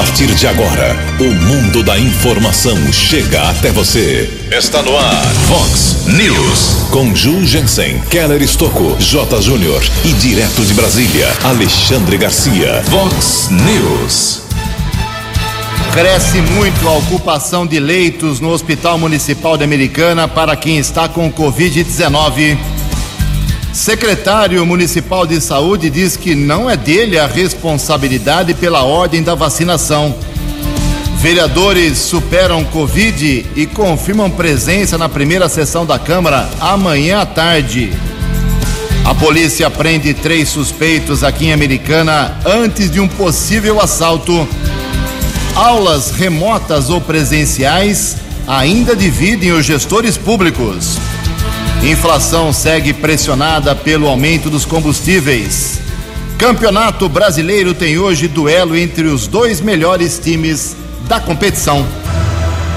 partir de agora, o mundo da informação chega até você. Está no ar, Fox News. Com Ju Jensen, Keller Estocco, J. Júnior e direto de Brasília, Alexandre Garcia. Fox News. Cresce muito a ocupação de leitos no Hospital Municipal de Americana para quem está com Covid-19. Secretário Municipal de Saúde diz que não é dele a responsabilidade pela ordem da vacinação. Vereadores superam Covid e confirmam presença na primeira sessão da Câmara amanhã à tarde. A polícia prende três suspeitos aqui em Americana antes de um possível assalto. Aulas remotas ou presenciais ainda dividem os gestores públicos. Inflação segue pressionada pelo aumento dos combustíveis. Campeonato Brasileiro tem hoje duelo entre os dois melhores times da competição.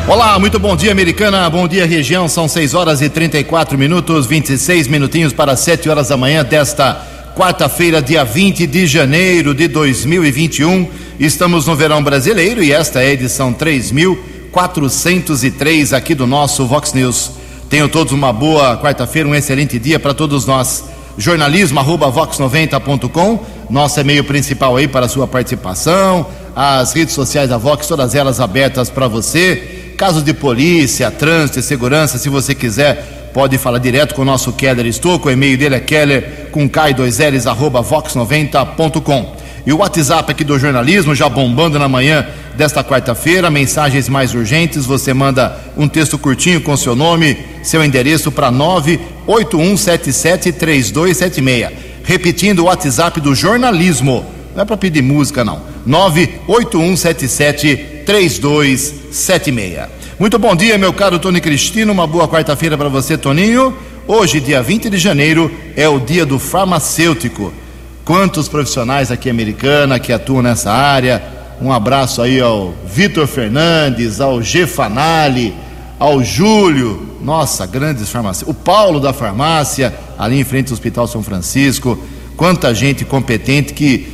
Olá, muito bom dia, Americana. Bom dia, região. São 6 horas e 34 minutos, 26 minutinhos para 7 horas da manhã desta quarta-feira, dia 20 de janeiro de 2021. Estamos no verão brasileiro e esta é a edição 3403 aqui do nosso Vox News. Tenham todos uma boa quarta-feira, um excelente dia para todos nós. Jornalismo arroba vox90.com, nosso e-mail principal aí para a sua participação, as redes sociais da Vox, todas elas abertas para você. Casos de polícia, trânsito e segurança, se você quiser, pode falar direto com o nosso Keller Estouco, o e-mail dele é keller com k2ls arroba vox90.com. E o WhatsApp aqui do jornalismo já bombando na manhã desta quarta-feira. Mensagens mais urgentes, você manda um texto curtinho com seu nome, seu endereço para 981773276. Repetindo o WhatsApp do jornalismo. Não é para pedir música, não. 981773276. Muito bom dia, meu caro Tony Cristino. Uma boa quarta-feira para você, Toninho. Hoje, dia 20 de janeiro, é o dia do farmacêutico. Quantos profissionais aqui americana que atuam nessa área? Um abraço aí ao Vitor Fernandes, ao G ao Júlio, nossa, grandes farmácias. O Paulo da farmácia, ali em frente ao Hospital São Francisco. Quanta gente competente que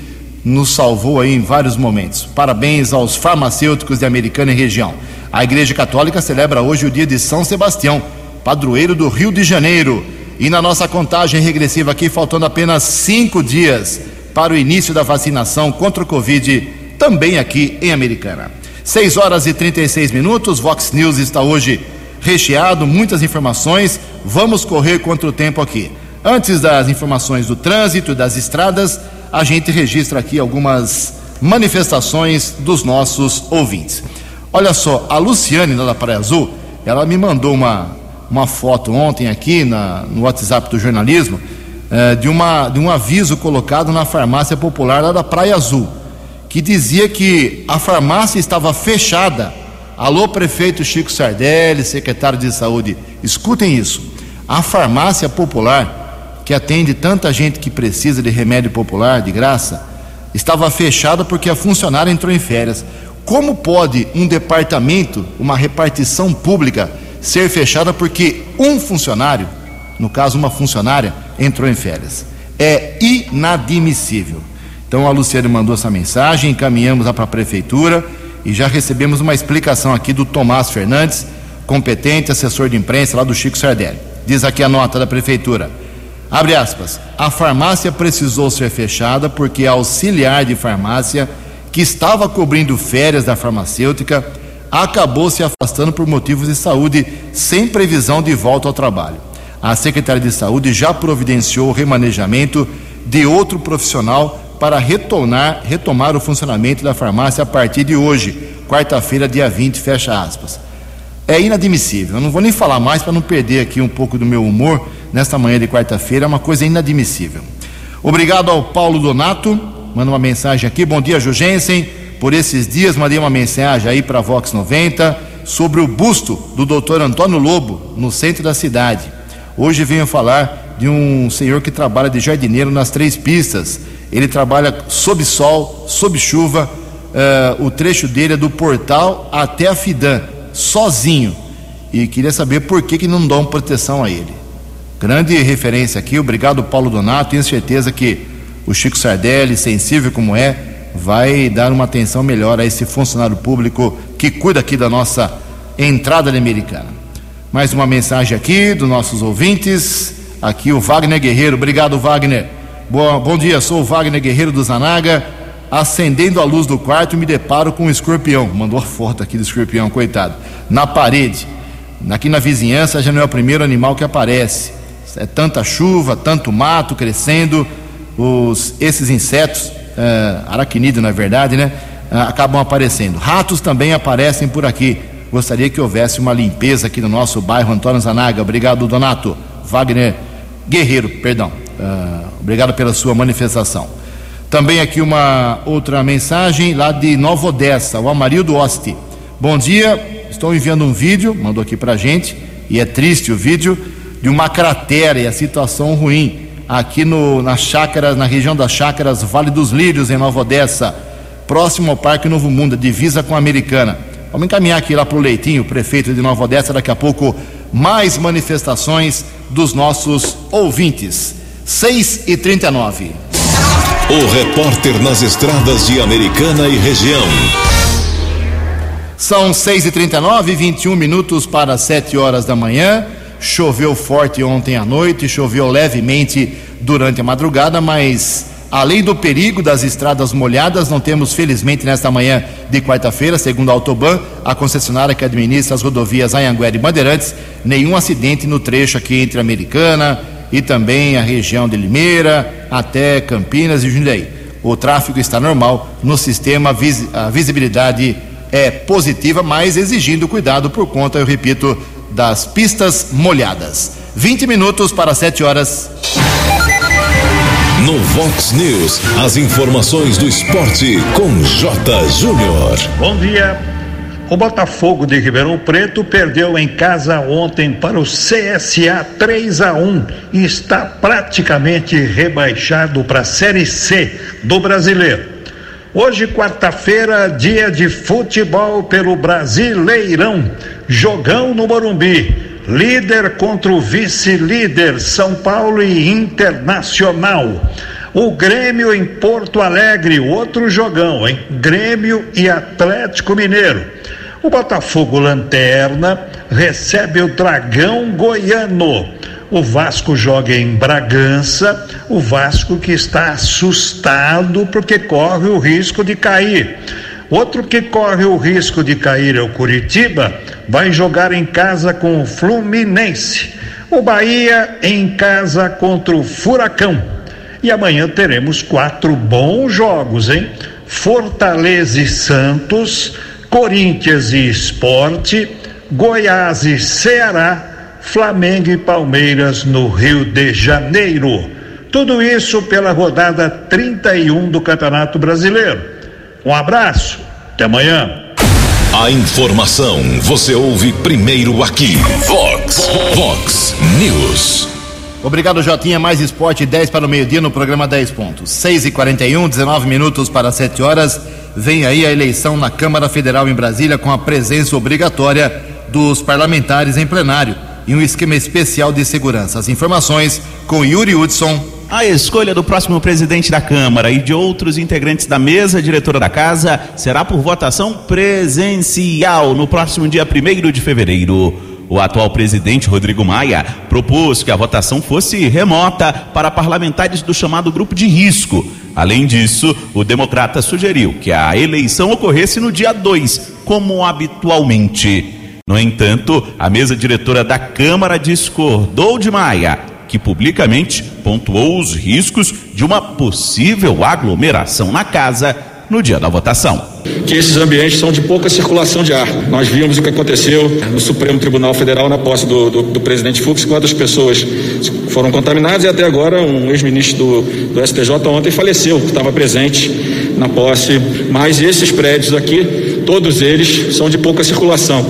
nos salvou aí em vários momentos. Parabéns aos farmacêuticos de Americana e região. A Igreja Católica celebra hoje o dia de São Sebastião, padroeiro do Rio de Janeiro. E na nossa contagem regressiva aqui, faltando apenas cinco dias para o início da vacinação contra o Covid, também aqui em Americana. 6 horas e 36 minutos, Vox News está hoje recheado, muitas informações. Vamos correr contra o tempo aqui. Antes das informações do trânsito e das estradas, a gente registra aqui algumas manifestações dos nossos ouvintes. Olha só, a Luciane, lá da Praia Azul, ela me mandou uma, uma foto ontem aqui na, no WhatsApp do jornalismo eh, de, uma, de um aviso colocado na farmácia popular lá da Praia Azul, que dizia que a farmácia estava fechada. Alô, prefeito Chico Sardelli, secretário de saúde, escutem isso. A farmácia popular, que atende tanta gente que precisa de remédio popular de graça, estava fechada porque a funcionária entrou em férias. Como pode um departamento, uma repartição pública, ser fechada porque um funcionário, no caso uma funcionária, entrou em férias. É inadmissível. Então a Luciane mandou essa mensagem, encaminhamos para a prefeitura e já recebemos uma explicação aqui do Tomás Fernandes, competente assessor de imprensa lá do Chico Sardelli. Diz aqui a nota da prefeitura. Abre aspas. A farmácia precisou ser fechada porque a auxiliar de farmácia que estava cobrindo férias da farmacêutica acabou se afastando por motivos de saúde, sem previsão de volta ao trabalho. A Secretaria de Saúde já providenciou o remanejamento de outro profissional para retornar, retomar o funcionamento da farmácia a partir de hoje, quarta-feira, dia 20, fecha aspas. É inadmissível. Eu não vou nem falar mais para não perder aqui um pouco do meu humor nesta manhã de quarta-feira, é uma coisa inadmissível. Obrigado ao Paulo Donato, manda uma mensagem aqui. Bom dia, Jugensen por esses dias mandei uma mensagem aí para a Vox 90 sobre o busto do doutor Antônio Lobo no centro da cidade. Hoje venho falar de um senhor que trabalha de jardineiro nas três pistas. Ele trabalha sob sol, sob chuva. Uh, o trecho dele é do portal até a Fidan, sozinho. E queria saber por que, que não dão proteção a ele. Grande referência aqui, obrigado Paulo Donato. Tenho certeza que o Chico Sardelli, sensível como é, vai dar uma atenção melhor a esse funcionário público que cuida aqui da nossa entrada americana. Mais uma mensagem aqui dos nossos ouvintes. Aqui o Wagner Guerreiro. Obrigado, Wagner. Boa, bom dia, sou o Wagner Guerreiro do Zanaga. Acendendo a luz do quarto, me deparo com um escorpião. Mandou a foto aqui do escorpião, coitado. Na parede. Aqui na vizinhança já não é o primeiro animal que aparece. É tanta chuva, tanto mato crescendo. Os, esses insetos, é, aracnídeo na verdade, né? É, acabam aparecendo. Ratos também aparecem por aqui. Gostaria que houvesse uma limpeza aqui no nosso bairro Antônio Zanaga. Obrigado, Donato. Wagner Guerreiro, perdão. Uh, obrigado pela sua manifestação. Também aqui uma outra mensagem lá de Nova Odessa, o Amarildo Oste. Bom dia, estou enviando um vídeo, mandou aqui pra gente, e é triste o vídeo, de uma cratera e a situação ruim aqui no, na chácara, na região das chácaras Vale dos Lírios, em Nova Odessa, próximo ao Parque Novo Mundo, divisa com a Americana. Vamos encaminhar aqui lá para o Leitinho, prefeito de Nova Odessa, daqui a pouco mais manifestações dos nossos ouvintes. 6 e 39 O repórter nas estradas de Americana e região. São 6 e 39 21 minutos para 7 horas da manhã. Choveu forte ontem à noite, choveu levemente durante a madrugada, mas além do perigo das estradas molhadas, não temos, felizmente, nesta manhã de quarta-feira, segundo a Autoban, a concessionária que administra as rodovias Anhanguera e Bandeirantes, nenhum acidente no trecho aqui entre Americana e também a região de Limeira, até Campinas e Jundiaí. O tráfego está normal no sistema, a visibilidade é positiva, mas exigindo cuidado por conta, eu repito, das pistas molhadas. 20 minutos para 7 horas. No Vox News, as informações do esporte com J. Júnior. Bom dia. O Botafogo de Ribeirão Preto perdeu em casa ontem para o CSA 3 a 1 e está praticamente rebaixado para a Série C do Brasileiro. Hoje, quarta-feira, dia de futebol pelo Brasileirão. Jogão no Morumbi. Líder contra o vice-líder, São Paulo e Internacional. O Grêmio em Porto Alegre, outro jogão, hein? Grêmio e Atlético Mineiro. O Botafogo Lanterna recebe o Dragão Goiano. O Vasco joga em Bragança, o Vasco que está assustado porque corre o risco de cair. Outro que corre o risco de cair é o Curitiba, vai jogar em casa com o Fluminense. O Bahia em casa contra o Furacão. E amanhã teremos quatro bons jogos, hein? Fortaleza e Santos, Corinthians e Esporte, Goiás e Ceará Flamengo e Palmeiras no Rio de Janeiro. Tudo isso pela rodada 31 do Campeonato Brasileiro. Um abraço, até amanhã. A informação você ouve primeiro aqui. Vox, Vox News. Obrigado, Jotinha. Mais esporte 10 para o meio-dia no programa 10 pontos. 6 e 41 19 minutos para 7 horas. Vem aí a eleição na Câmara Federal em Brasília com a presença obrigatória dos parlamentares em plenário e um esquema especial de segurança. As informações com Yuri Hudson. A escolha do próximo presidente da Câmara e de outros integrantes da mesa diretora da casa será por votação presencial no próximo dia 1 de fevereiro. O atual presidente Rodrigo Maia propôs que a votação fosse remota para parlamentares do chamado grupo de risco. Além disso, o democrata sugeriu que a eleição ocorresse no dia 2, como habitualmente. No entanto, a mesa diretora da Câmara discordou de Maia, que publicamente pontuou os riscos de uma possível aglomeração na casa no dia da votação. Que esses ambientes são de pouca circulação de ar. Nós vimos o que aconteceu no Supremo Tribunal Federal na posse do, do, do presidente Fux, quantas pessoas foram contaminadas e até agora um ex-ministro do, do STJ ontem faleceu, que estava presente na posse. Mas esses prédios aqui, todos eles são de pouca circulação.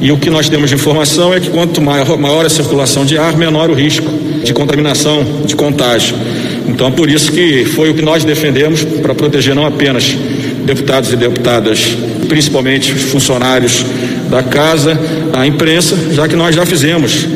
E o que nós temos de informação é que quanto maior, maior a circulação de ar, menor o risco de contaminação, de contágio. Então, por isso que foi o que nós defendemos para proteger não apenas deputados e deputadas, principalmente funcionários da casa, a imprensa, já que nós já fizemos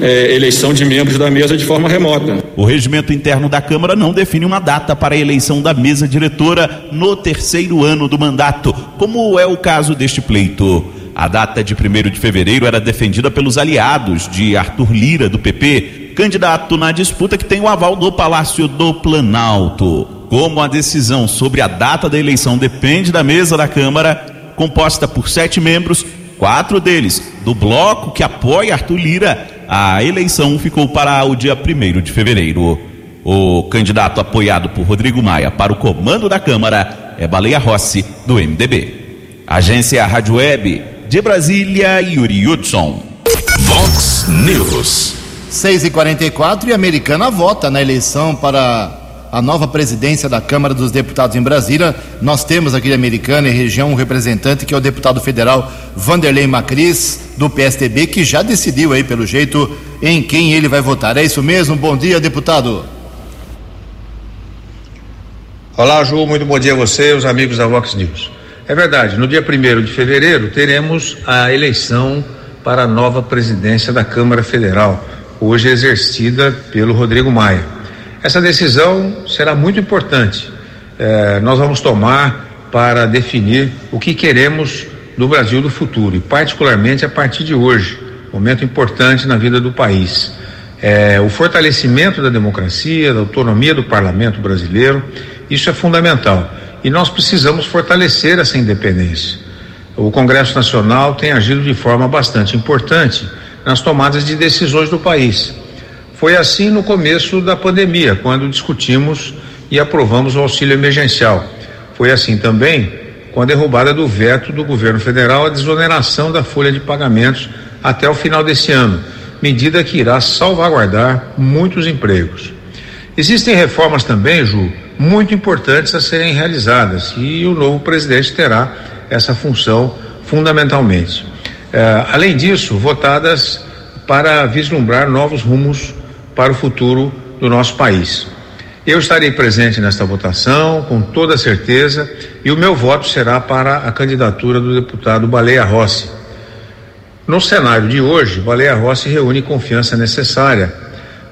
é, eleição de membros da mesa de forma remota. O regimento interno da Câmara não define uma data para a eleição da mesa diretora no terceiro ano do mandato, como é o caso deste pleito. A data de 1 de fevereiro era defendida pelos aliados de Arthur Lira, do PP, candidato na disputa que tem o aval do Palácio do Planalto. Como a decisão sobre a data da eleição depende da mesa da Câmara, composta por sete membros, quatro deles do bloco que apoia Arthur Lira, a eleição ficou para o dia 1 de fevereiro. O candidato apoiado por Rodrigo Maia para o comando da Câmara é Baleia Rossi, do MDB. Agência Rádio Web de Brasília, Yuri Hudson. Vox News. 6 e 44 e a americana vota na eleição para a nova presidência da Câmara dos Deputados em Brasília. Nós temos aqui de Americana e região um representante que é o deputado federal Vanderlei Macris, do PSDB, que já decidiu aí, pelo jeito, em quem ele vai votar. É isso mesmo? Bom dia, deputado. Olá, Ju, muito bom dia a você e os amigos da Vox News. É verdade, no dia 1 de fevereiro teremos a eleição para a nova presidência da Câmara Federal, hoje exercida pelo Rodrigo Maia. Essa decisão será muito importante. É, nós vamos tomar para definir o que queremos do Brasil do futuro e, particularmente, a partir de hoje, momento importante na vida do país. É, o fortalecimento da democracia, da autonomia do parlamento brasileiro, isso é fundamental e nós precisamos fortalecer essa independência. O Congresso Nacional tem agido de forma bastante importante nas tomadas de decisões do país. Foi assim no começo da pandemia, quando discutimos e aprovamos o auxílio emergencial. Foi assim também com a derrubada do veto do governo federal à desoneração da folha de pagamentos até o final desse ano, medida que irá salvaguardar muitos empregos. Existem reformas também, Ju, muito importantes a serem realizadas e o novo presidente terá essa função fundamentalmente. É, além disso, votadas para vislumbrar novos rumos para o futuro do nosso país. Eu estarei presente nesta votação, com toda certeza, e o meu voto será para a candidatura do deputado Baleia Rossi. No cenário de hoje, Baleia Rossi reúne confiança necessária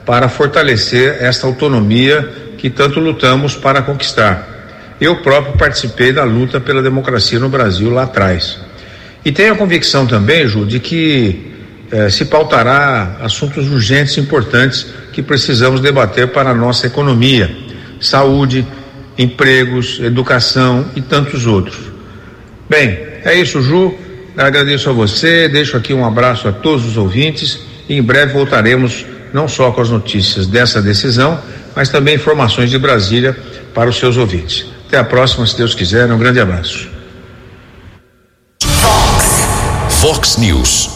para fortalecer esta autonomia que tanto lutamos para conquistar. Eu próprio participei da luta pela democracia no Brasil lá atrás. E tenho a convicção também, Ju, de que eh, se pautará assuntos urgentes e importantes que precisamos debater para a nossa economia, saúde, empregos, educação e tantos outros. Bem, é isso, Ju. Agradeço a você, deixo aqui um abraço a todos os ouvintes e em breve voltaremos não só com as notícias dessa decisão, mas também informações de Brasília para os seus ouvintes. Até a próxima, se Deus quiser. Um grande abraço. Fox News.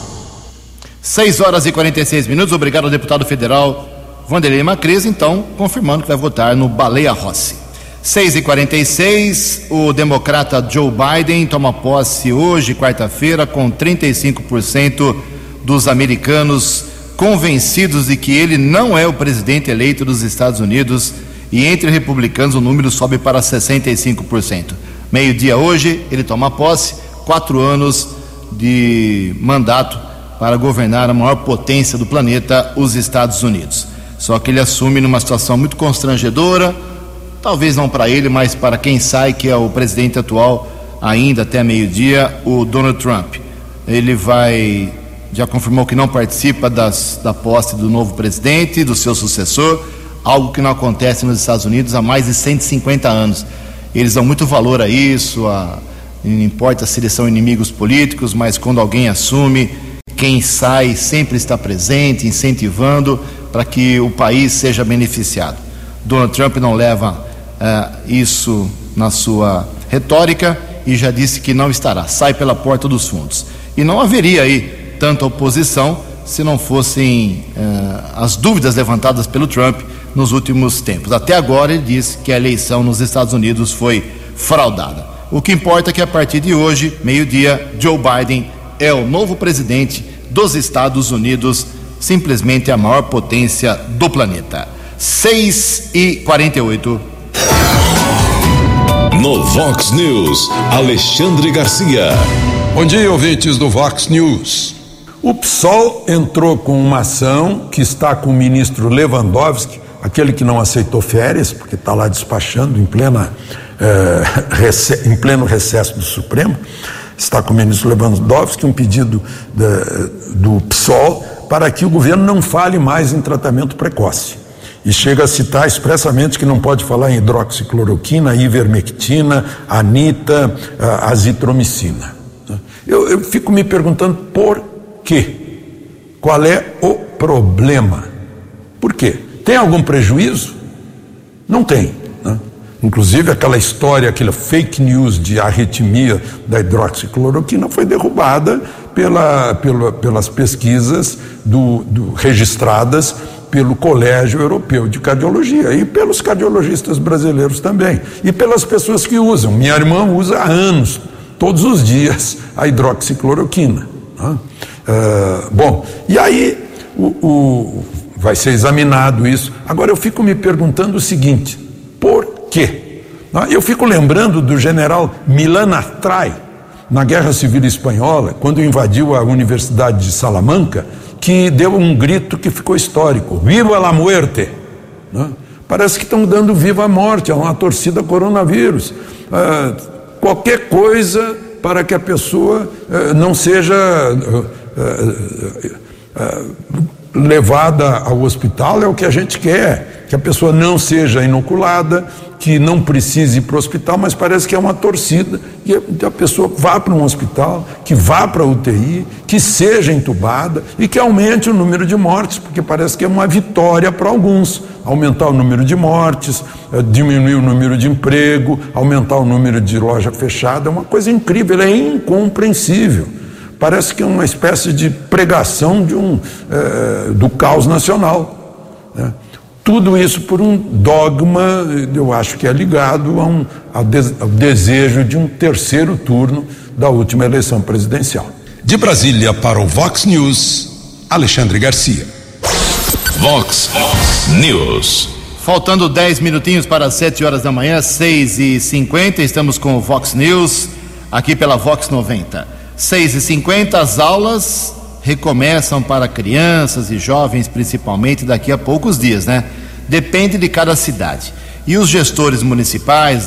6 horas e 46 minutos. Obrigado ao deputado federal Vanderlei Macris, então, confirmando que vai votar no Baleia Rossi. 6 e 46 o democrata Joe Biden toma posse hoje, quarta-feira, com 35% dos americanos convencidos de que ele não é o presidente eleito dos Estados Unidos e entre republicanos o número sobe para 65%. Meio-dia hoje, ele toma posse, quatro anos de mandato para governar a maior potência do planeta, os Estados Unidos. Só que ele assume numa situação muito constrangedora, talvez não para ele, mas para quem sai, que é o presidente atual, ainda até meio-dia, o Donald Trump. Ele vai já confirmou que não participa das, da posse do novo presidente, do seu sucessor, algo que não acontece nos Estados Unidos há mais de 150 anos. Eles dão muito valor a isso, a, não importa se eles são inimigos políticos, mas quando alguém assume, quem sai sempre está presente, incentivando para que o país seja beneficiado. Donald Trump não leva uh, isso na sua retórica e já disse que não estará, sai pela porta dos fundos. E não haveria aí tanta oposição se não fossem uh, as dúvidas levantadas pelo Trump nos últimos tempos. Até agora ele disse que a eleição nos Estados Unidos foi fraudada. O que importa é que a partir de hoje, meio-dia, Joe Biden é o novo presidente dos Estados Unidos, simplesmente a maior potência do planeta. 6 e 48. No Vox News, Alexandre Garcia. Bom dia, ouvintes do Vox News. O PSOL entrou com uma ação que está com o ministro Lewandowski, aquele que não aceitou férias, porque está lá despachando em, plena, eh, em pleno recesso do Supremo, está com o ministro Lewandowski um pedido da, do PSOL para que o governo não fale mais em tratamento precoce. E chega a citar expressamente que não pode falar em hidroxicloroquina, ivermectina, anita, azitromicina. Eu, eu fico me perguntando por quê? Qual é o problema? Por quê? Tem algum prejuízo? Não tem. Né? Inclusive, aquela história, aquela fake news de arritmia da hidroxicloroquina foi derrubada pela, pela, pelas pesquisas do, do, registradas pelo Colégio Europeu de Cardiologia e pelos cardiologistas brasileiros também. E pelas pessoas que usam. Minha irmã usa há anos, todos os dias, a hidroxicloroquina. Né? Uh, bom, e aí o, o, vai ser examinado isso. Agora eu fico me perguntando o seguinte: por quê? Eu fico lembrando do general Milan Atrai, na Guerra Civil Espanhola, quando invadiu a Universidade de Salamanca, que deu um grito que ficou histórico: Viva la muerte! Parece que estão dando viva a morte, é uma torcida coronavírus. Uh, qualquer coisa para que a pessoa uh, não seja levada ao hospital é o que a gente quer, que a pessoa não seja inoculada, que não precise ir para o hospital, mas parece que é uma torcida que a pessoa vá para um hospital, que vá para a UTI, que seja entubada e que aumente o número de mortes, porque parece que é uma vitória para alguns. Aumentar o número de mortes, eh, diminuir o número de emprego, aumentar o número de loja fechada, é uma coisa incrível, é incompreensível. Parece que é uma espécie de pregação de um, é, do caos nacional. Né? Tudo isso por um dogma, eu acho que é ligado a um, ao, de, ao desejo de um terceiro turno da última eleição presidencial. De Brasília para o Vox News, Alexandre Garcia. Vox News. Faltando 10 minutinhos para as 7 horas da manhã, 6 e 50 estamos com o Vox News, aqui pela Vox 90. 6 e 50 as aulas recomeçam para crianças e jovens, principalmente, daqui a poucos dias, né? Depende de cada cidade. E os gestores municipais,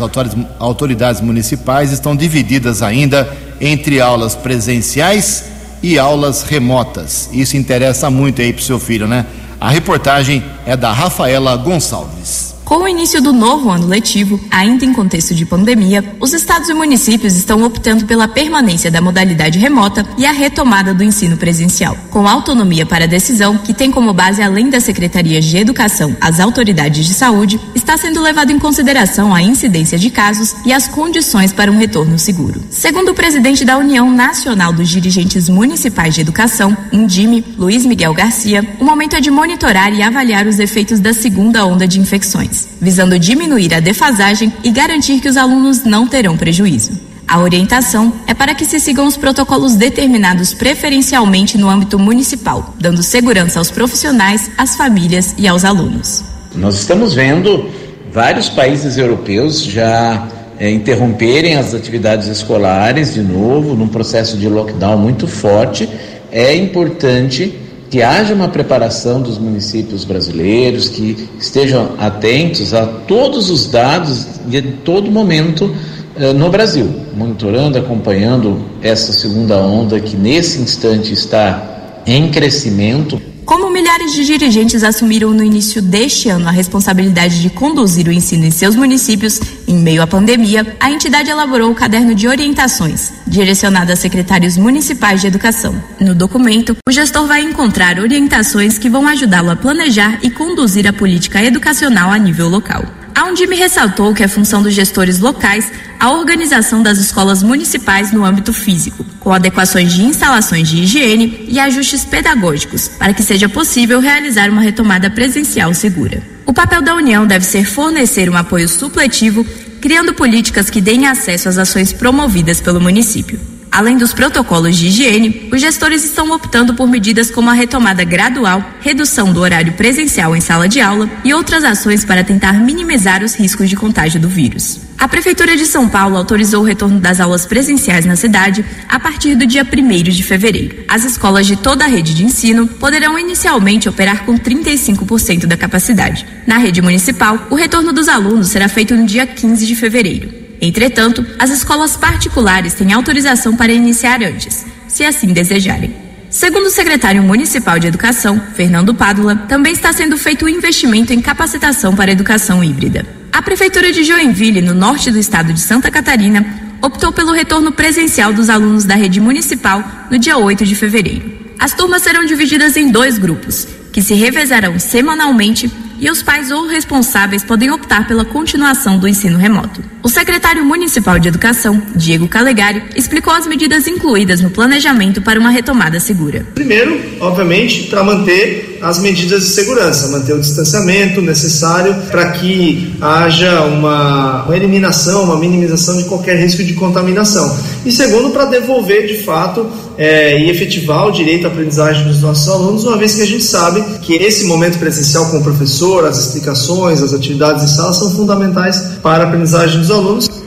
autoridades municipais, estão divididas ainda entre aulas presenciais e aulas remotas. Isso interessa muito aí para o seu filho, né? A reportagem é da Rafaela Gonçalves. Com o início do novo ano letivo, ainda em contexto de pandemia, os estados e municípios estão optando pela permanência da modalidade remota e a retomada do ensino presencial. Com autonomia para a decisão, que tem como base, além das secretarias de educação, as autoridades de saúde, está sendo levado em consideração a incidência de casos e as condições para um retorno seguro. Segundo o presidente da União Nacional dos Dirigentes Municipais de Educação, Indime, Luiz Miguel Garcia, o momento é de monitorar e avaliar os efeitos da segunda onda de infecções visando diminuir a defasagem e garantir que os alunos não terão prejuízo. A orientação é para que se sigam os protocolos determinados preferencialmente no âmbito municipal, dando segurança aos profissionais, às famílias e aos alunos. Nós estamos vendo vários países europeus já é, interromperem as atividades escolares de novo, num processo de lockdown muito forte. É importante que haja uma preparação dos municípios brasileiros, que estejam atentos a todos os dados de todo momento eh, no Brasil, monitorando, acompanhando essa segunda onda que nesse instante está em crescimento. Como milhares de dirigentes assumiram no início deste ano a responsabilidade de conduzir o ensino em seus municípios em meio à pandemia, a entidade elaborou o caderno de orientações, direcionado a secretários municipais de educação. No documento, o gestor vai encontrar orientações que vão ajudá-lo a planejar e conduzir a política educacional a nível local. A Undime ressaltou que é função dos gestores locais a organização das escolas municipais no âmbito físico, com adequações de instalações de higiene e ajustes pedagógicos, para que seja possível realizar uma retomada presencial segura. O papel da União deve ser fornecer um apoio supletivo, criando políticas que deem acesso às ações promovidas pelo município. Além dos protocolos de higiene, os gestores estão optando por medidas como a retomada gradual, redução do horário presencial em sala de aula e outras ações para tentar minimizar os riscos de contágio do vírus. A Prefeitura de São Paulo autorizou o retorno das aulas presenciais na cidade a partir do dia 1 de fevereiro. As escolas de toda a rede de ensino poderão inicialmente operar com 35% da capacidade. Na rede municipal, o retorno dos alunos será feito no dia 15 de fevereiro. Entretanto, as escolas particulares têm autorização para iniciar antes, se assim desejarem. Segundo o secretário municipal de Educação, Fernando Pádula, também está sendo feito um investimento em capacitação para educação híbrida. A Prefeitura de Joinville, no norte do estado de Santa Catarina, optou pelo retorno presencial dos alunos da rede municipal no dia 8 de fevereiro. As turmas serão divididas em dois grupos, que se revezarão semanalmente e os pais ou responsáveis podem optar pela continuação do ensino remoto. O secretário municipal de Educação, Diego Calegari, explicou as medidas incluídas no planejamento para uma retomada segura. Primeiro, obviamente, para manter as medidas de segurança, manter o distanciamento necessário para que haja uma, uma eliminação, uma minimização de qualquer risco de contaminação. E segundo, para devolver de fato é, e efetivar o direito à aprendizagem dos nossos alunos, uma vez que a gente sabe que esse momento presencial com o professor, as explicações, as atividades em sala são fundamentais para a aprendizagem dos alunos.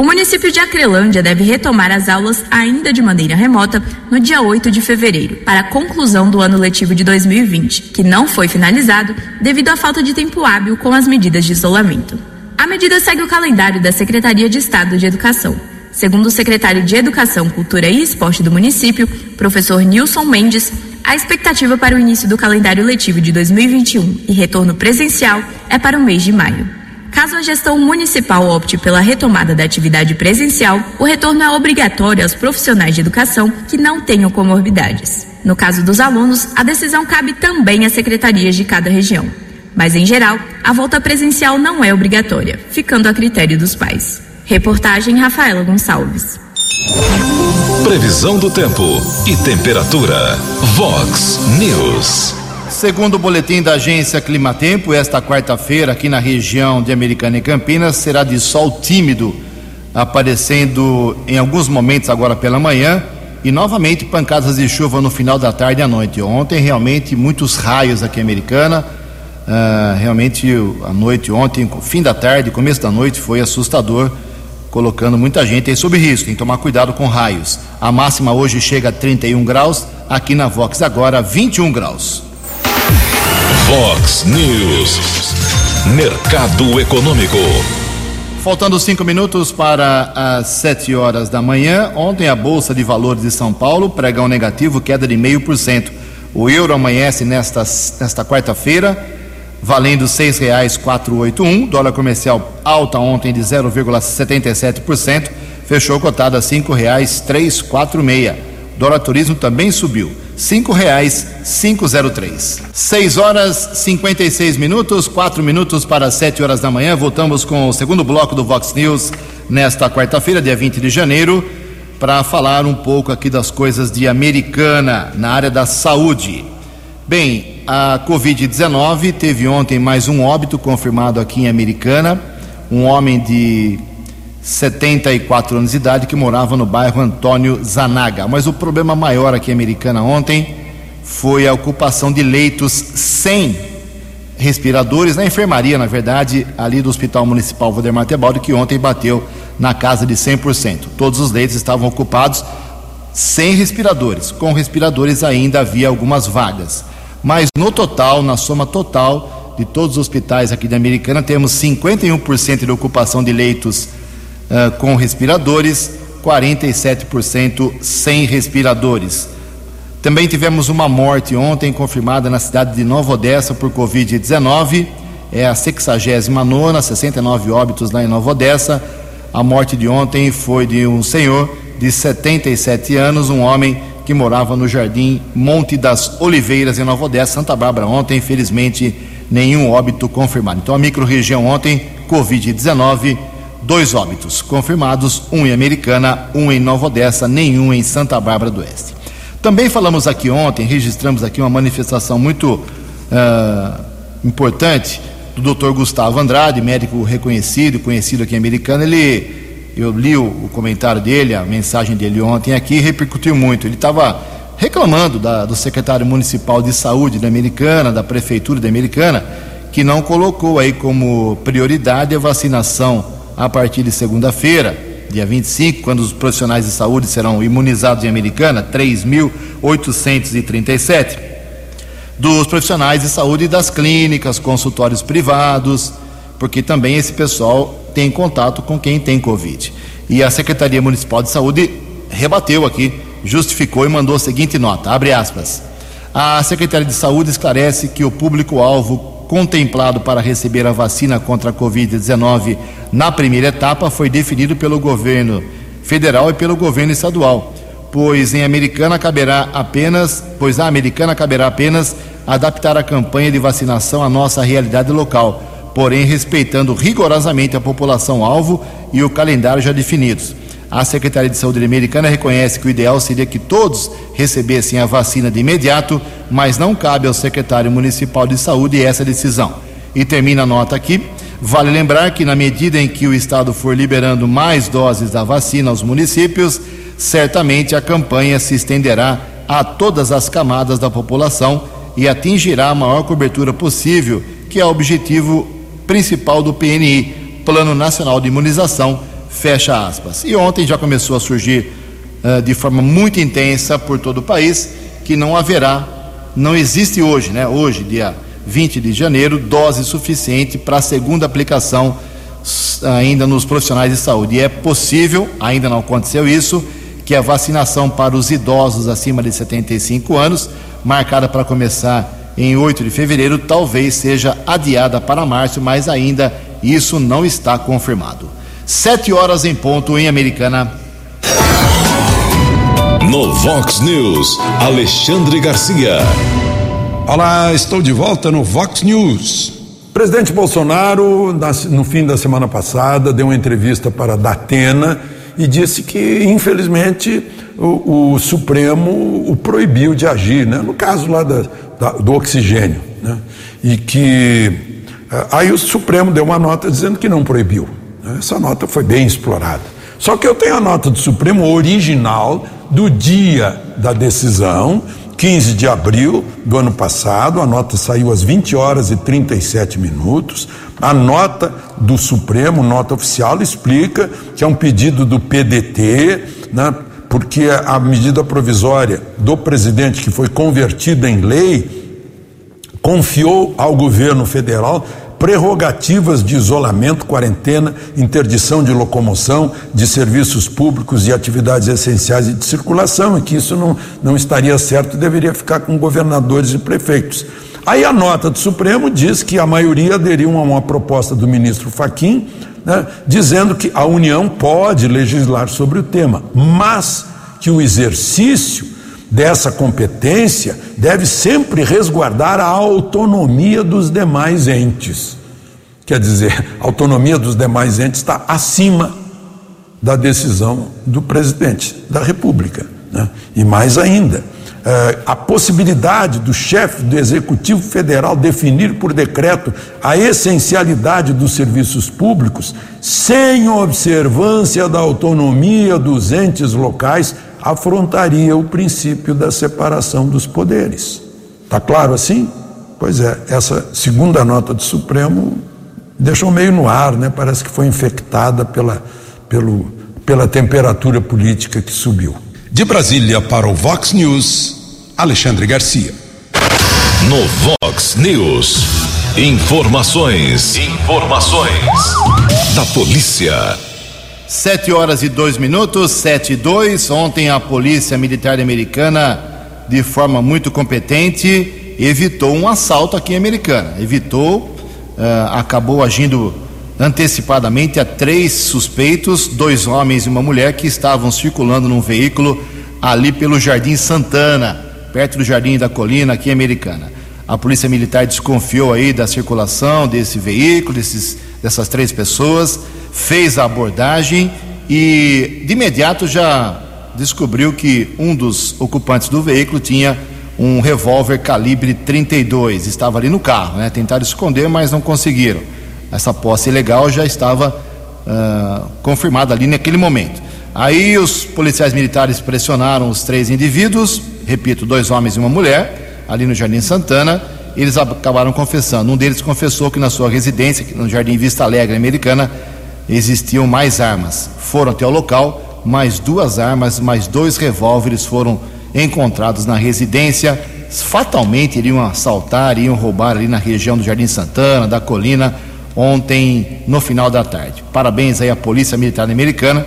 O município de Acrelândia deve retomar as aulas ainda de maneira remota no dia 8 de fevereiro, para a conclusão do ano letivo de 2020, que não foi finalizado devido à falta de tempo hábil com as medidas de isolamento. A medida segue o calendário da Secretaria de Estado de Educação. Segundo o secretário de Educação, Cultura e Esporte do município, professor Nilson Mendes, a expectativa para o início do calendário letivo de 2021 e retorno presencial é para o mês de maio. Caso a gestão municipal opte pela retomada da atividade presencial, o retorno é obrigatório aos profissionais de educação que não tenham comorbidades. No caso dos alunos, a decisão cabe também às secretarias de cada região. Mas, em geral, a volta presencial não é obrigatória, ficando a critério dos pais. Reportagem Rafaela Gonçalves. Previsão do tempo e temperatura. Vox News. Segundo o boletim da agência Climatempo, esta quarta-feira aqui na região de Americana e Campinas será de sol tímido, aparecendo em alguns momentos agora pela manhã e novamente pancadas de chuva no final da tarde e à noite. Ontem realmente muitos raios aqui em Americana, uh, realmente a noite ontem, fim da tarde, começo da noite foi assustador, colocando muita gente aí sob risco. Tem que tomar cuidado com raios. A máxima hoje chega a 31 graus, aqui na Vox agora 21 graus. Fox News. Mercado Econômico. Faltando cinco minutos para as sete horas da manhã, ontem a Bolsa de Valores de São Paulo, pregão negativo, queda de meio por cento. O euro amanhece nesta, nesta quarta-feira, valendo oito um. Dólar comercial alta ontem de 0,77%, fechou cotado a quatro meia. Dólar turismo também subiu cinco reais cinco zero três. Seis horas cinquenta e seis minutos, quatro minutos para sete horas da manhã. Voltamos com o segundo bloco do Vox News nesta quarta-feira, dia 20 de janeiro, para falar um pouco aqui das coisas de Americana na área da saúde. Bem, a Covid-19 teve ontem mais um óbito confirmado aqui em Americana. Um homem de 74 anos de idade, que morava no bairro Antônio Zanaga. Mas o problema maior aqui em Americana ontem foi a ocupação de leitos sem respiradores na enfermaria, na verdade, ali do Hospital Municipal Valdemar Tebaldo, que ontem bateu na casa de 100%. Todos os leitos estavam ocupados sem respiradores. Com respiradores ainda havia algumas vagas. Mas no total, na soma total de todos os hospitais aqui da Americana, temos 51% de ocupação de leitos uh, com respiradores, 47% sem respiradores. Também tivemos uma morte ontem confirmada na cidade de Nova Odessa por Covid-19. É a 69, 69 óbitos lá em Nova Odessa. A morte de ontem foi de um senhor de 77 anos, um homem que morava no Jardim Monte das Oliveiras, em Nova Odessa, Santa Bárbara. Ontem, infelizmente, nenhum óbito confirmado. Então, a microrregião ontem, Covid-19 dois óbitos confirmados, um em Americana, um em Nova Odessa, nenhum em Santa Bárbara do Oeste. Também falamos aqui ontem, registramos aqui uma manifestação muito uh, importante do Dr. Gustavo Andrade, médico reconhecido, conhecido aqui em Americana. Ele eu li o, o comentário dele, a mensagem dele ontem aqui, repercutiu muito. Ele estava reclamando da, do secretário municipal de saúde da Americana, da prefeitura da Americana, que não colocou aí como prioridade a vacinação a partir de segunda-feira, dia 25, quando os profissionais de saúde serão imunizados em Americana, 3.837, dos profissionais de saúde das clínicas, consultórios privados, porque também esse pessoal tem contato com quem tem Covid. E a Secretaria Municipal de Saúde rebateu aqui, justificou e mandou a seguinte nota, abre aspas. A Secretaria de Saúde esclarece que o público-alvo contemplado para receber a vacina contra a Covid-19 na primeira etapa foi definido pelo governo federal e pelo governo estadual, pois em Americana caberá apenas, pois a Americana caberá apenas adaptar a campanha de vacinação à nossa realidade local, porém respeitando rigorosamente a população alvo e o calendário já definidos. A Secretaria de Saúde Americana reconhece que o ideal seria que todos recebessem a vacina de imediato, mas não cabe ao secretário municipal de saúde essa decisão. E termina a nota aqui. Vale lembrar que, na medida em que o Estado for liberando mais doses da vacina aos municípios, certamente a campanha se estenderá a todas as camadas da população e atingirá a maior cobertura possível, que é o objetivo principal do PNI, Plano Nacional de Imunização fecha aspas. E ontem já começou a surgir uh, de forma muito intensa por todo o país que não haverá, não existe hoje, né? Hoje, dia 20 de janeiro, dose suficiente para a segunda aplicação ainda nos profissionais de saúde. E é possível, ainda não aconteceu isso, que a vacinação para os idosos acima de 75 anos, marcada para começar em 8 de fevereiro, talvez seja adiada para março, mas ainda isso não está confirmado. Sete horas em ponto em Americana. No Vox News, Alexandre Garcia. Olá, estou de volta no Vox News. Presidente Bolsonaro, no fim da semana passada, deu uma entrevista para a Datena e disse que, infelizmente, o, o Supremo o proibiu de agir, né? no caso lá da, da, do oxigênio. Né? E que. Eh, aí o Supremo deu uma nota dizendo que não proibiu. Essa nota foi bem explorada. Só que eu tenho a nota do Supremo original do dia da decisão, 15 de abril do ano passado. A nota saiu às 20 horas e 37 minutos. A nota do Supremo, nota oficial, explica que é um pedido do PDT, né, porque a medida provisória do presidente, que foi convertida em lei, confiou ao governo federal prerrogativas de isolamento, quarentena, interdição de locomoção, de serviços públicos e atividades essenciais e de circulação, e que isso não, não estaria certo e deveria ficar com governadores e prefeitos. Aí a nota do Supremo diz que a maioria aderiu a uma proposta do ministro Faquim, né, dizendo que a União pode legislar sobre o tema, mas que o exercício dessa competência deve sempre resguardar a autonomia dos demais entes. Quer dizer, a autonomia dos demais entes está acima da decisão do presidente da República. Né? E mais ainda, eh, a possibilidade do chefe do Executivo Federal definir por decreto a essencialidade dos serviços públicos sem observância da autonomia dos entes locais afrontaria o princípio da separação dos poderes. Está claro assim? Pois é, essa segunda nota do Supremo deixou meio no ar, né? Parece que foi infectada pela, pelo, pela temperatura política que subiu. De Brasília para o Vox News, Alexandre Garcia. No Vox News, informações, informações da polícia. Sete horas e dois minutos, sete e dois. Ontem a Polícia Militar Americana, de forma muito competente, evitou um assalto aqui em Americana. Evitou, uh, acabou agindo antecipadamente a três suspeitos, dois homens e uma mulher que estavam circulando num veículo ali pelo Jardim Santana, perto do Jardim da Colina, aqui em Americana. A Polícia Militar desconfiou aí da circulação desse veículo, desses, dessas três pessoas fez a abordagem e de imediato já descobriu que um dos ocupantes do veículo tinha um revólver calibre 32, estava ali no carro, né? Tentaram esconder, mas não conseguiram. Essa posse ilegal já estava uh, confirmada ali naquele momento. Aí os policiais militares pressionaram os três indivíduos, repito, dois homens e uma mulher, ali no Jardim Santana. Eles acabaram confessando. Um deles confessou que na sua residência, no Jardim Vista Alegre Americana, existiam mais armas. Foram até o local, mais duas armas, mais dois revólveres foram encontrados na residência. Fatalmente iriam assaltar, iriam roubar ali na região do Jardim Santana, da colina, ontem no final da tarde. Parabéns aí à Polícia Militar Americana.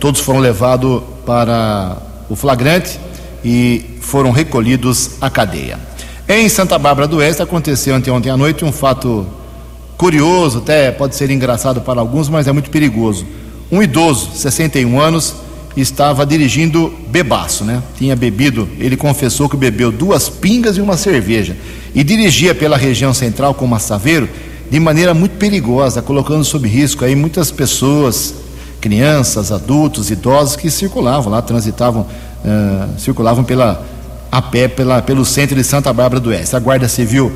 Todos foram levados para o flagrante e foram recolhidos à cadeia. Em Santa Bárbara do Oeste aconteceu anteontem à noite um fato curioso, até pode ser engraçado para alguns, mas é muito perigoso. Um idoso, 61 anos, estava dirigindo bebaço, né? Tinha bebido, ele confessou que bebeu duas pingas e uma cerveja e dirigia pela região central com Massaveiro de maneira muito perigosa, colocando sob risco aí muitas pessoas, crianças, adultos, idosos que circulavam lá, transitavam, uh, circulavam pela a pé pela, pelo centro de Santa Bárbara do Oeste. A Guarda Civil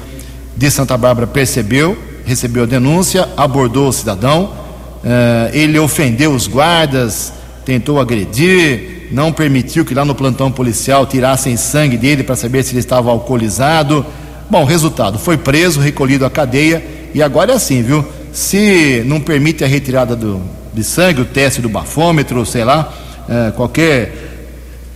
de Santa Bárbara percebeu, recebeu a denúncia, abordou o cidadão, uh, ele ofendeu os guardas, tentou agredir, não permitiu que lá no plantão policial tirassem sangue dele para saber se ele estava alcoolizado. Bom, resultado, foi preso, recolhido à cadeia e agora é assim, viu? Se não permite a retirada do, de sangue, o teste do bafômetro, sei lá, é, qualquer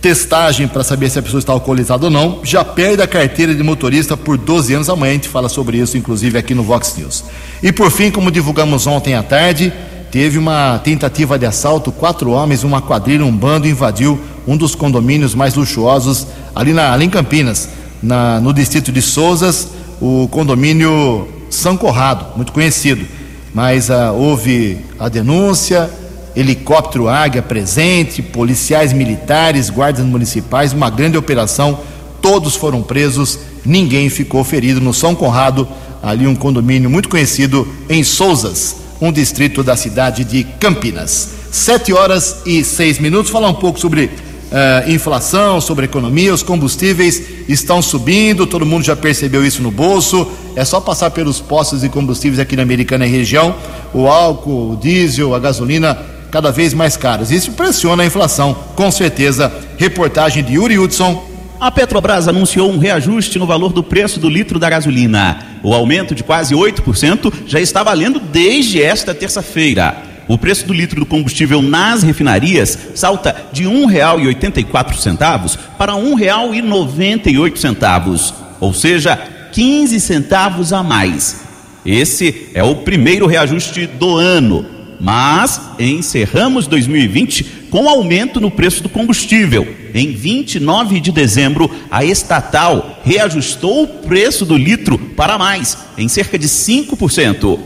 testagem para saber se a pessoa está alcoolizada ou não, já perde a carteira de motorista por 12 anos. Amanhã a gente fala sobre isso, inclusive aqui no Vox News. E por fim, como divulgamos ontem à tarde, teve uma tentativa de assalto, quatro homens, uma quadrilha, um bando invadiu um dos condomínios mais luxuosos ali, na, ali em Campinas, na, no distrito de Souzas, o condomínio São Corrado, muito conhecido. Mas ah, houve a denúncia, helicóptero Águia presente, policiais militares, guardas municipais, uma grande operação, todos foram presos, ninguém ficou ferido no São Conrado, ali um condomínio muito conhecido em Souzas um distrito da cidade de Campinas. Sete horas e seis minutos. Falar um pouco sobre uh, inflação, sobre economia. Os combustíveis estão subindo, todo mundo já percebeu isso no bolso. É só passar pelos postos de combustíveis aqui na Americana e região. O álcool, o diesel, a gasolina cada vez mais caros. Isso pressiona a inflação, com certeza. Reportagem de Yuri Hudson a Petrobras anunciou um reajuste no valor do preço do litro da gasolina. O aumento de quase 8% já está valendo desde esta terça-feira. O preço do litro do combustível nas refinarias salta de R$ 1,84 para R$ 1,98, ou seja, 15 centavos a mais. Esse é o primeiro reajuste do ano, mas encerramos 2020 com aumento no preço do combustível. Em 29 de dezembro, a estatal reajustou o preço do litro para mais, em cerca de 5%.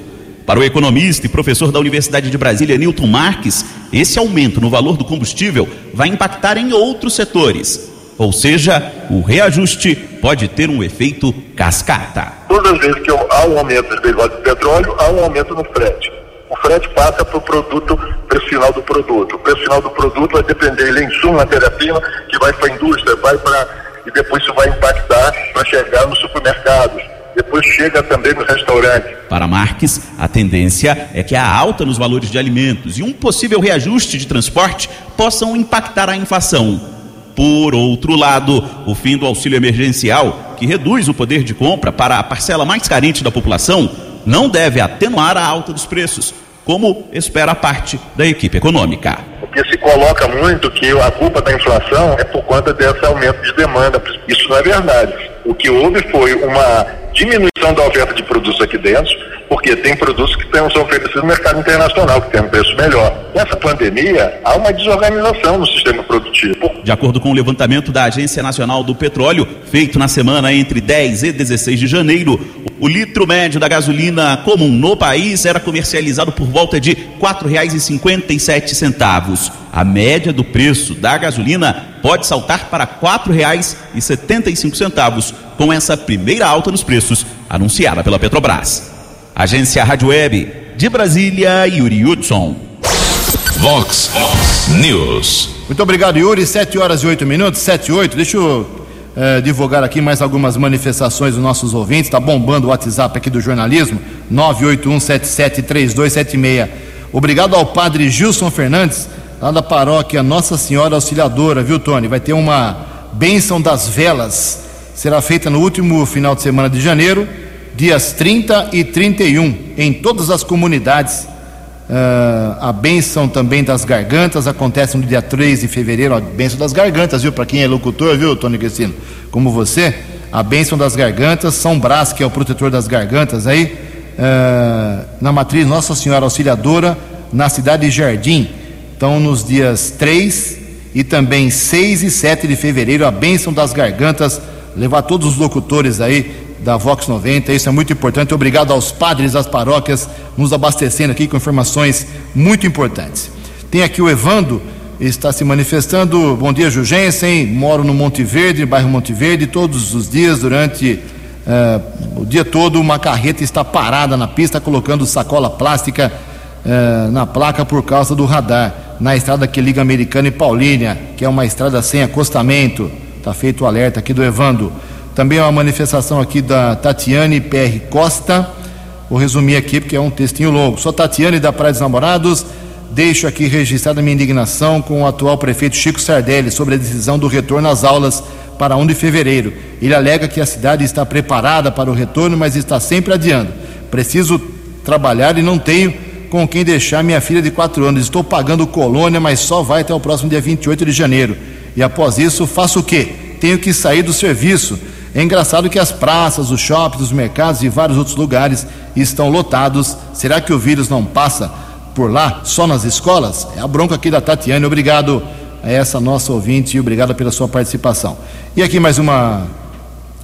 Para o economista e professor da Universidade de Brasília, Newton Marques, esse aumento no valor do combustível vai impactar em outros setores. Ou seja, o reajuste pode ter um efeito cascata. Todas as vezes que há um aumento dos derivados de petróleo, há um aumento no frete o frete passa para o produto, preço final do produto. O preço final do produto vai depender, ele é insumo, matéria-prima, que vai para a indústria, vai para. e depois isso vai impactar para chegar nos supermercados. Depois chega também no restaurante. Para Marques, a tendência é que a alta nos valores de alimentos e um possível reajuste de transporte possam impactar a inflação. Por outro lado, o fim do auxílio emergencial, que reduz o poder de compra para a parcela mais carente da população, não deve atenuar a alta dos preços, como espera parte da equipe econômica. Porque se coloca muito que a culpa da inflação é por conta desse aumento de demanda. Isso não é verdade. O que houve foi uma diminuição da oferta de produtos aqui dentro, porque tem produtos que são oferecidos no mercado internacional, que tem um preço melhor. Nessa pandemia, há uma desorganização no sistema produtivo. De acordo com o levantamento da Agência Nacional do Petróleo, feito na semana entre 10 e 16 de janeiro, o litro médio da gasolina comum no país era comercializado por volta de R$ 4,57. A média do preço da gasolina pode saltar para R$ 4,75 com essa primeira alta nos preços anunciada pela Petrobras. Agência Rádio Web de Brasília, Yuri Hudson. Vox News. Muito obrigado, Yuri. 7 horas e 8 minutos, 7 e 8. Deixa eu eh, divulgar aqui mais algumas manifestações dos nossos ouvintes. Está bombando o WhatsApp aqui do jornalismo, 981773276. Obrigado ao padre Gilson Fernandes, lá da paróquia Nossa Senhora Auxiliadora, viu, Tony? Vai ter uma bênção das velas. Será feita no último final de semana de janeiro, dias 30 e 31, em todas as comunidades. Uh, a bênção também das gargantas acontece no dia 3 de fevereiro, a bênção das gargantas, viu? Para quem é locutor, viu, Tony Cristino? Como você, a bênção das gargantas, São Brás, que é o protetor das gargantas aí, uh, na matriz Nossa Senhora Auxiliadora, na cidade de Jardim. Então, nos dias 3 e também 6 e 7 de fevereiro, a bênção das gargantas, levar todos os locutores aí da Vox 90, isso é muito importante. Obrigado aos padres das paróquias nos abastecendo aqui com informações muito importantes. Tem aqui o Evando, está se manifestando. Bom dia, Jugensen. Moro no Monte Verde, bairro Monte Verde, todos os dias, durante uh, o dia todo, uma carreta está parada na pista, colocando sacola plástica uh, na placa por causa do radar, na estrada que liga Americana e Paulínia, que é uma estrada sem acostamento. Está feito o alerta aqui do Evando. Também uma manifestação aqui da Tatiane PR Costa. Vou resumir aqui porque é um textinho longo. Sou Tatiane da Praia dos Namorados. Deixo aqui registrada minha indignação com o atual prefeito Chico Sardelli sobre a decisão do retorno às aulas para 1 de fevereiro. Ele alega que a cidade está preparada para o retorno, mas está sempre adiando. Preciso trabalhar e não tenho com quem deixar minha filha de 4 anos. Estou pagando colônia, mas só vai até o próximo dia 28 de janeiro. E após isso, faço o quê? Tenho que sair do serviço é engraçado que as praças, os shoppings, os mercados e vários outros lugares estão lotados. Será que o vírus não passa por lá, só nas escolas? É a bronca aqui da Tatiane. Obrigado a essa nossa ouvinte e obrigado pela sua participação. E aqui mais uma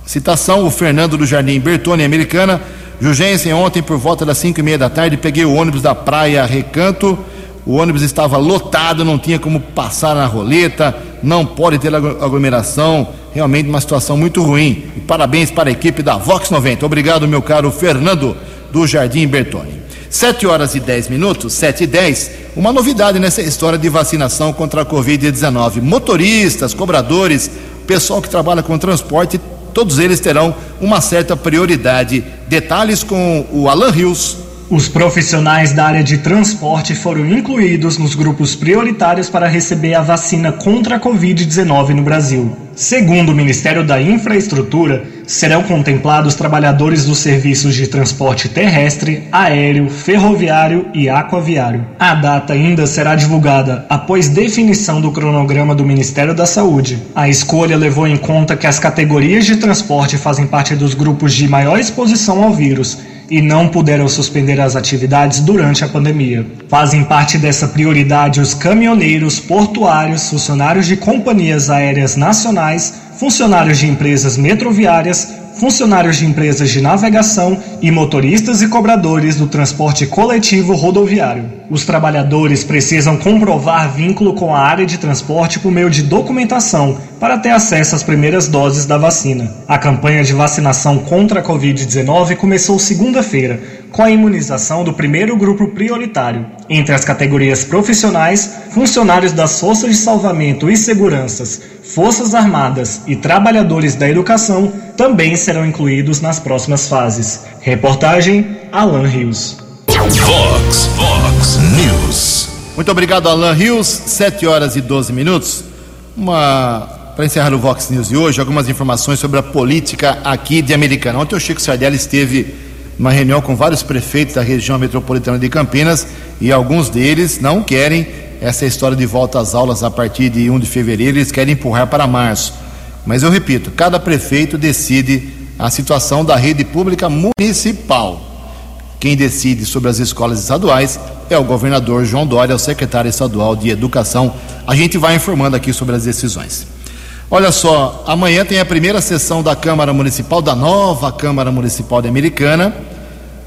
citação: o Fernando do Jardim Bertone, americana. Jugensen, ontem por volta das 5 e meia da tarde, peguei o ônibus da praia Recanto. O ônibus estava lotado, não tinha como passar na roleta, não pode ter aglomeração realmente uma situação muito ruim. E parabéns para a equipe da Vox 90. Obrigado, meu caro Fernando do Jardim Bertone. 7 horas e 10 minutos, 7 e 10. Uma novidade nessa história de vacinação contra a Covid-19. Motoristas, cobradores, pessoal que trabalha com transporte, todos eles terão uma certa prioridade. Detalhes com o Alan Rios. Os profissionais da área de transporte foram incluídos nos grupos prioritários para receber a vacina contra a Covid-19 no Brasil. Segundo o Ministério da Infraestrutura, serão contemplados trabalhadores dos serviços de transporte terrestre, aéreo, ferroviário e aquaviário. A data ainda será divulgada após definição do cronograma do Ministério da Saúde. A escolha levou em conta que as categorias de transporte fazem parte dos grupos de maior exposição ao vírus e não puderam suspender as atividades durante a pandemia. Fazem parte dessa prioridade os caminhoneiros, portuários, funcionários de companhias aéreas nacionais, funcionários de empresas metroviárias, funcionários de empresas de navegação e motoristas e cobradores do transporte coletivo rodoviário. Os trabalhadores precisam comprovar vínculo com a área de transporte por meio de documentação para ter acesso às primeiras doses da vacina. A campanha de vacinação contra a Covid-19 começou segunda-feira, com a imunização do primeiro grupo prioritário. Entre as categorias profissionais, funcionários das forças de salvamento e seguranças, Forças Armadas e trabalhadores da educação também serão incluídos nas próximas fases. Reportagem Alan Rios. Fox, Fox News. Muito obrigado, Alan Rios. 7 horas e 12 minutos. Uma para encerrar o Vox News de hoje, algumas informações sobre a política aqui de Americana. Ontem o Chico Sardelli esteve numa reunião com vários prefeitos da região metropolitana de Campinas e alguns deles não querem essa história de volta às aulas a partir de 1 de fevereiro, eles querem empurrar para março. Mas eu repito, cada prefeito decide a situação da rede pública municipal. Quem decide sobre as escolas estaduais é o governador João Dória, o secretário estadual de Educação. A gente vai informando aqui sobre as decisões. Olha só, amanhã tem a primeira sessão da Câmara Municipal, da nova Câmara Municipal de Americana.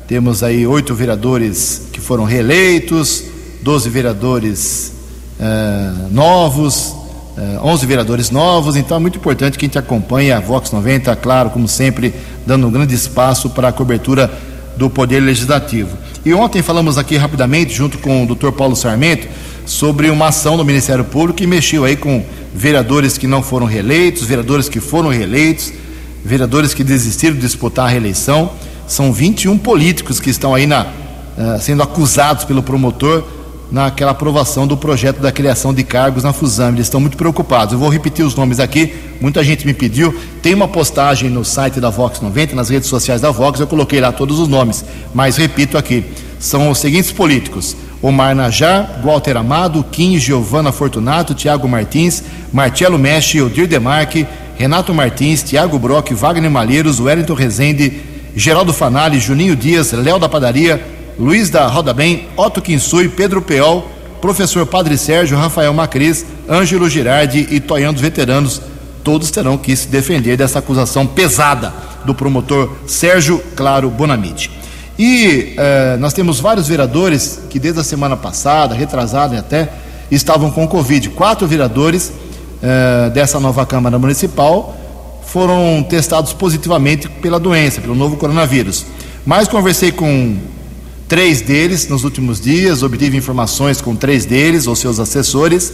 Temos aí oito vereadores que foram reeleitos, 12 vereadores uh, novos, uh, eh, 11 vereadores novos, então é muito importante que a gente acompanhe a Vox 90, claro, como sempre, dando um grande espaço para a cobertura do Poder Legislativo. E ontem falamos aqui rapidamente, junto com o Dr. Paulo Sarmento, sobre uma ação do Ministério Público que mexeu aí com vereadores que não foram reeleitos, vereadores que foram reeleitos, vereadores que desistiram de disputar a reeleição. São 21 políticos que estão aí na uh, sendo acusados pelo promotor naquela aprovação do projeto da criação de cargos na Fusam. Eles estão muito preocupados. Eu vou repetir os nomes aqui, muita gente me pediu. Tem uma postagem no site da Vox 90, nas redes sociais da Vox, eu coloquei lá todos os nomes, mas repito aqui: são os seguintes políticos. Omar Najar, Walter Amado, Kim, Giovana Fortunato, Tiago Martins, Marcelo Mestre, Odir Demarque, Renato Martins, Tiago Brock, Wagner Malheiros, Wellington Rezende, Geraldo Fanali, Juninho Dias, Léo da Padaria, Luiz da Roda Bem, Otto Quinsui, Pedro Peol, Professor Padre Sérgio, Rafael Macris, Ângelo Girardi e Toyão dos Veteranos, todos terão que se defender dessa acusação pesada do promotor Sérgio Claro Bonamite. E eh, nós temos vários vereadores que desde a semana passada, retrasada até, estavam com Covid. Quatro vereadores eh, dessa nova Câmara Municipal foram testados positivamente pela doença, pelo novo coronavírus. Mas conversei com três deles nos últimos dias, obtive informações com três deles, ou seus assessores,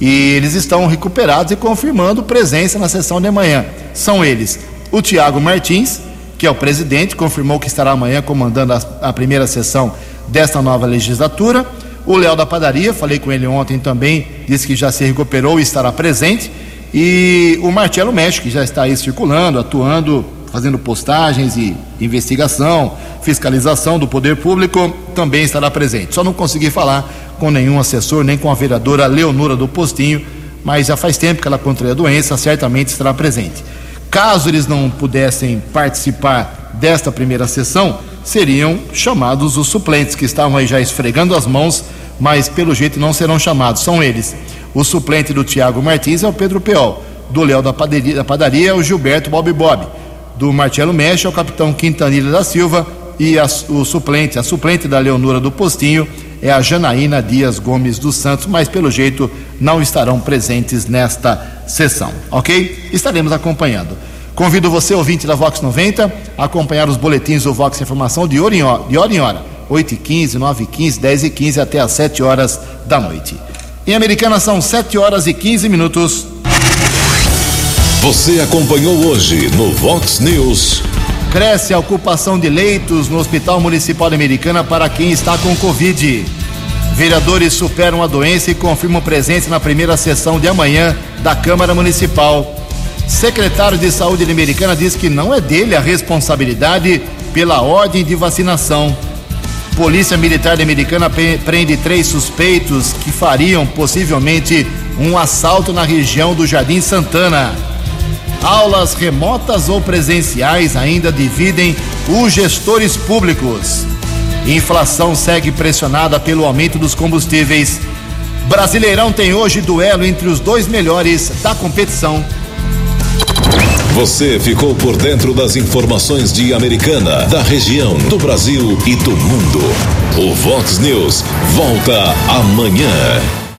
e eles estão recuperados e confirmando presença na sessão de amanhã. São eles o Tiago Martins, que é o presidente, confirmou que estará amanhã comandando a, a primeira sessão desta nova legislatura. O Léo da Padaria, falei com ele ontem também, disse que já se recuperou e estará presente. E o Marcelo México, que já está aí circulando, atuando fazendo postagens e investigação, fiscalização do poder público, também estará presente. Só não consegui falar com nenhum assessor, nem com a vereadora Leonora do Postinho, mas já faz tempo que ela contraiu a doença, certamente estará presente. Caso eles não pudessem participar desta primeira sessão, seriam chamados os suplentes, que estavam aí já esfregando as mãos, mas pelo jeito não serão chamados. São eles. O suplente do Tiago Martins é o Pedro Peol. Do Léo da Padaria, da Padaria é o Gilberto Bob Bob do Marcelo Mexe ao capitão Quintanilha da Silva e a, o suplente, a suplente da Leonora do Postinho é a Janaína Dias Gomes dos Santos, mas pelo jeito não estarão presentes nesta sessão, ok? Estaremos acompanhando. Convido você, ouvinte da Vox 90, a acompanhar os boletins do Vox Informação de hora em hora, de hora, em hora 8h15, 9h15, 10h15 até às 7 horas da noite. Em Americana são 7 horas e 15 minutos. Você acompanhou hoje no Vox News. Cresce a ocupação de leitos no Hospital Municipal Americana para quem está com Covid. Vereadores superam a doença e confirmam presença na primeira sessão de amanhã da Câmara Municipal. Secretário de Saúde de Americana diz que não é dele a responsabilidade pela ordem de vacinação. Polícia Militar Americana prende três suspeitos que fariam possivelmente um assalto na região do Jardim Santana. Aulas remotas ou presenciais ainda dividem os gestores públicos. Inflação segue pressionada pelo aumento dos combustíveis. Brasileirão tem hoje duelo entre os dois melhores da competição. Você ficou por dentro das informações de Americana, da região, do Brasil e do mundo. O Vox News volta amanhã.